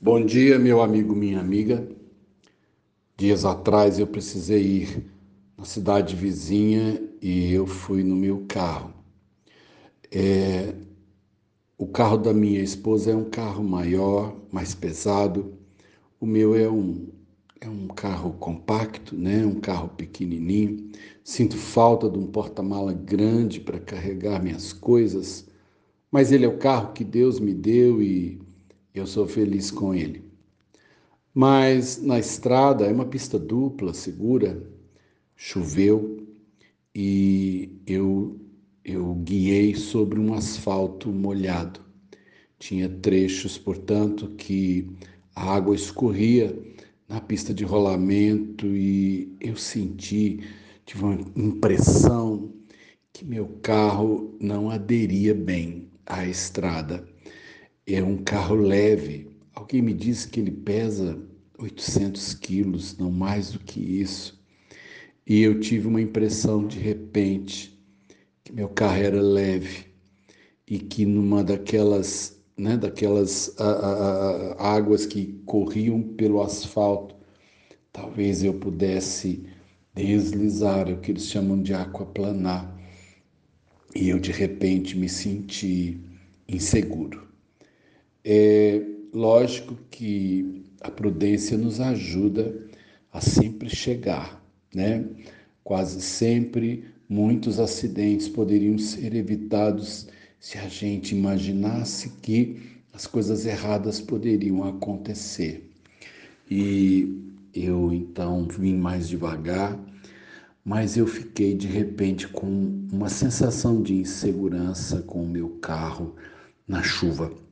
Bom dia, meu amigo, minha amiga. Dias atrás eu precisei ir na cidade vizinha e eu fui no meu carro. É, o carro da minha esposa é um carro maior, mais pesado. O meu é um é um carro compacto, né? Um carro pequenininho. Sinto falta de um porta-mala grande para carregar minhas coisas, mas ele é o carro que Deus me deu e eu sou feliz com ele. Mas na estrada é uma pista dupla, segura, choveu e eu, eu guiei sobre um asfalto molhado. Tinha trechos, portanto, que a água escorria na pista de rolamento e eu senti, tive uma impressão que meu carro não aderia bem à estrada é um carro leve. Alguém me disse que ele pesa 800 quilos, não mais do que isso. E eu tive uma impressão de repente que meu carro era leve e que numa daquelas, né, daquelas a, a, a, águas que corriam pelo asfalto, talvez eu pudesse deslizar, é o que eles chamam de aquaplanar. E eu de repente me senti inseguro. É lógico que a prudência nos ajuda a sempre chegar, né? Quase sempre muitos acidentes poderiam ser evitados se a gente imaginasse que as coisas erradas poderiam acontecer. E eu então vim mais devagar, mas eu fiquei de repente com uma sensação de insegurança com o meu carro na chuva.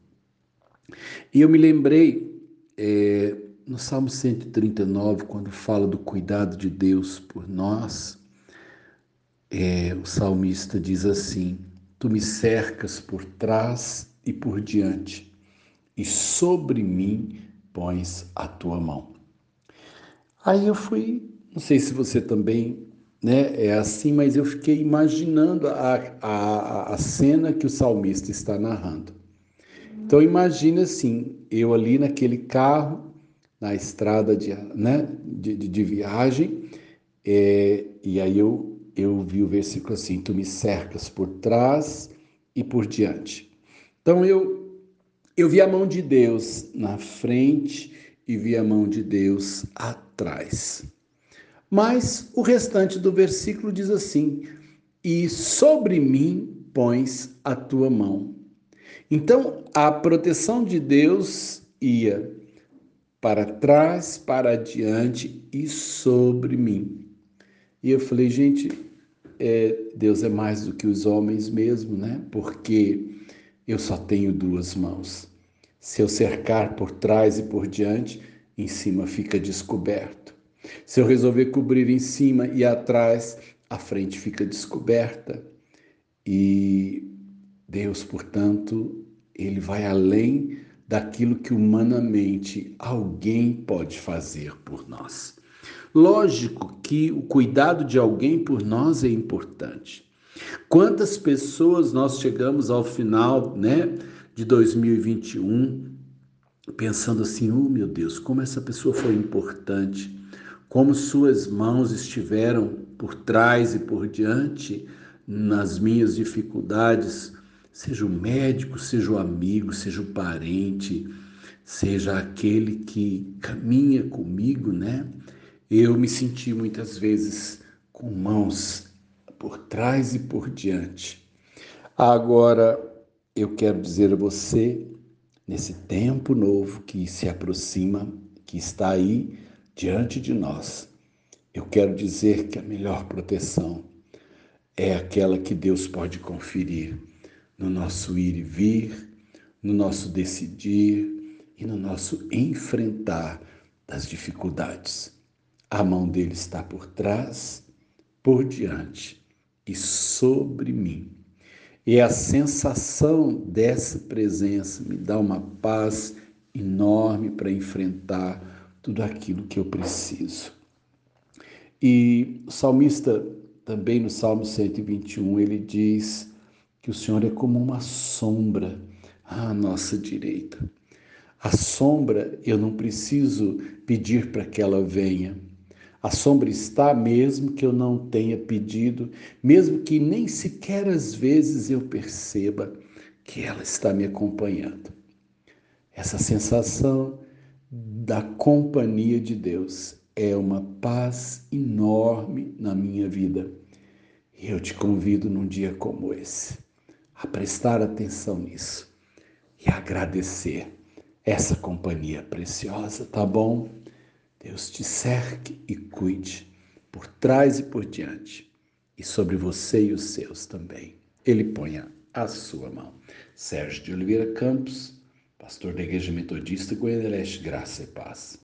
E eu me lembrei é, no Salmo 139, quando fala do cuidado de Deus por nós, é, o salmista diz assim: Tu me cercas por trás e por diante, e sobre mim pões a tua mão. Aí eu fui, não sei se você também né, é assim, mas eu fiquei imaginando a, a, a cena que o salmista está narrando. Então imagine assim, eu ali naquele carro, na estrada de, né, de, de, de viagem, é, e aí eu, eu vi o versículo assim, tu me cercas por trás e por diante. Então eu, eu vi a mão de Deus na frente e vi a mão de Deus atrás. Mas o restante do versículo diz assim: E sobre mim pões a tua mão. Então, a proteção de Deus ia para trás, para adiante e sobre mim. E eu falei, gente, é, Deus é mais do que os homens mesmo, né? Porque eu só tenho duas mãos. Se eu cercar por trás e por diante, em cima fica descoberto. Se eu resolver cobrir em cima e atrás, a frente fica descoberta. E Deus, portanto, ele vai além daquilo que humanamente alguém pode fazer por nós. Lógico que o cuidado de alguém por nós é importante. Quantas pessoas nós chegamos ao final, né, de 2021 pensando assim: "Oh, meu Deus, como essa pessoa foi importante, como suas mãos estiveram por trás e por diante nas minhas dificuldades, seja o médico, seja o amigo, seja o parente, seja aquele que caminha comigo, né? Eu me senti muitas vezes com mãos por trás e por diante. Agora, eu quero dizer a você, nesse tempo novo que se aproxima, que está aí diante de nós, eu quero dizer que a melhor proteção é aquela que Deus pode conferir no nosso ir e vir, no nosso decidir e no nosso enfrentar das dificuldades. A mão dele está por trás, por diante e sobre mim. E a sensação dessa presença me dá uma paz enorme para enfrentar tudo aquilo que eu preciso. E o salmista, também no Salmo 121, ele diz que o Senhor é como uma sombra à nossa direita. A sombra, eu não preciso pedir para que ela venha. A sombra está mesmo que eu não tenha pedido, mesmo que nem sequer às vezes eu perceba que ela está me acompanhando. Essa sensação da companhia de Deus é uma paz enorme na minha vida. E eu te convido num dia como esse a prestar atenção nisso e agradecer essa companhia preciosa, tá bom? Deus te cerque e cuide por trás e por diante e sobre você e os seus também. Ele ponha a sua mão. Sérgio de Oliveira Campos, pastor da Igreja Metodista Goiânia Leste, Graça e Paz.